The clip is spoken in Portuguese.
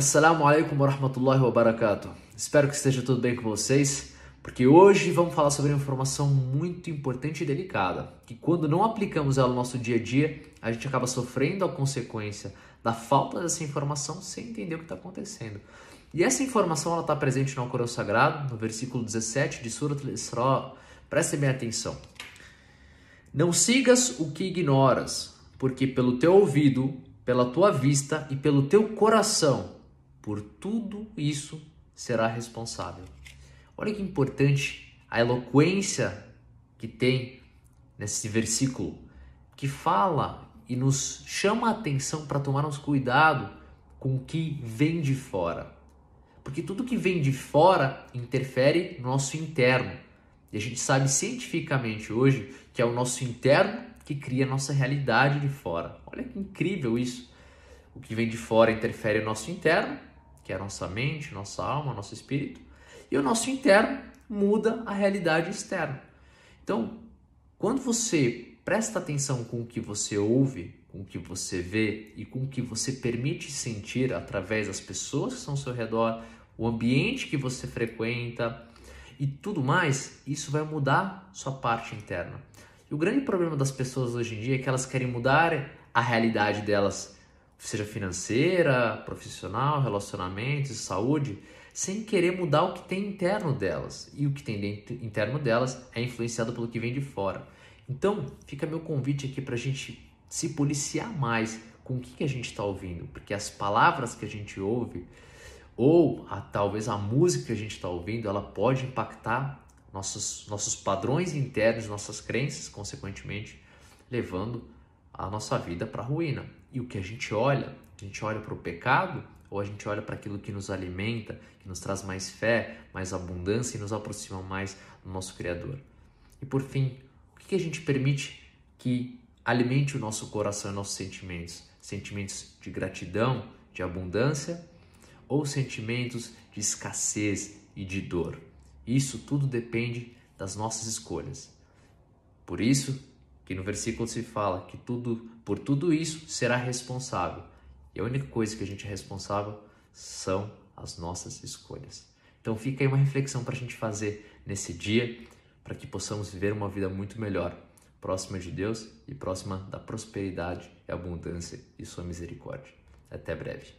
Assalamu alaikum wa rahmatullahi wa barakatuh. Espero que esteja tudo bem com vocês, porque hoje vamos falar sobre uma informação muito importante e delicada, que quando não aplicamos ela no nosso dia a dia, a gente acaba sofrendo a consequência da falta dessa informação sem entender o que está acontecendo. E essa informação está presente no Alcorão Sagrado, no versículo 17 de Surat al-Isra. Prestem bem atenção. Não sigas o que ignoras, porque pelo teu ouvido, pela tua vista e pelo teu coração, por tudo isso será responsável. Olha que importante a eloquência que tem nesse versículo, que fala e nos chama a atenção para tomarmos cuidado com o que vem de fora. Porque tudo que vem de fora interfere no nosso interno. E a gente sabe cientificamente hoje que é o nosso interno que cria a nossa realidade de fora. Olha que incrível isso. O que vem de fora interfere no nosso interno, que é a nossa mente, nossa alma, nosso espírito, e o nosso interno muda a realidade externa. Então, quando você presta atenção com o que você ouve, com o que você vê e com o que você permite sentir através das pessoas que estão ao seu redor, o ambiente que você frequenta e tudo mais, isso vai mudar sua parte interna. E o grande problema das pessoas hoje em dia é que elas querem mudar a realidade delas, seja financeira, profissional, relacionamentos, saúde, sem querer mudar o que tem interno delas. E o que tem dentro, interno delas é influenciado pelo que vem de fora. Então, fica meu convite aqui para a gente se policiar mais com o que, que a gente está ouvindo, porque as palavras que a gente ouve, ou a, talvez a música que a gente está ouvindo, ela pode impactar nossos, nossos padrões internos, nossas crenças, consequentemente, levando a nossa vida para ruína. E o que a gente olha, a gente olha para o pecado ou a gente olha para aquilo que nos alimenta, que nos traz mais fé, mais abundância e nos aproxima mais do nosso Criador. E por fim, o que a gente permite que alimente o nosso coração e nossos sentimentos? Sentimentos de gratidão, de abundância ou sentimentos de escassez e de dor? Isso tudo depende das nossas escolhas. Por isso que no versículo se fala que tudo, por tudo isso será responsável. E a única coisa que a gente é responsável são as nossas escolhas. Então fica aí uma reflexão para a gente fazer nesse dia, para que possamos viver uma vida muito melhor, próxima de Deus e próxima da prosperidade e abundância e sua misericórdia. Até breve.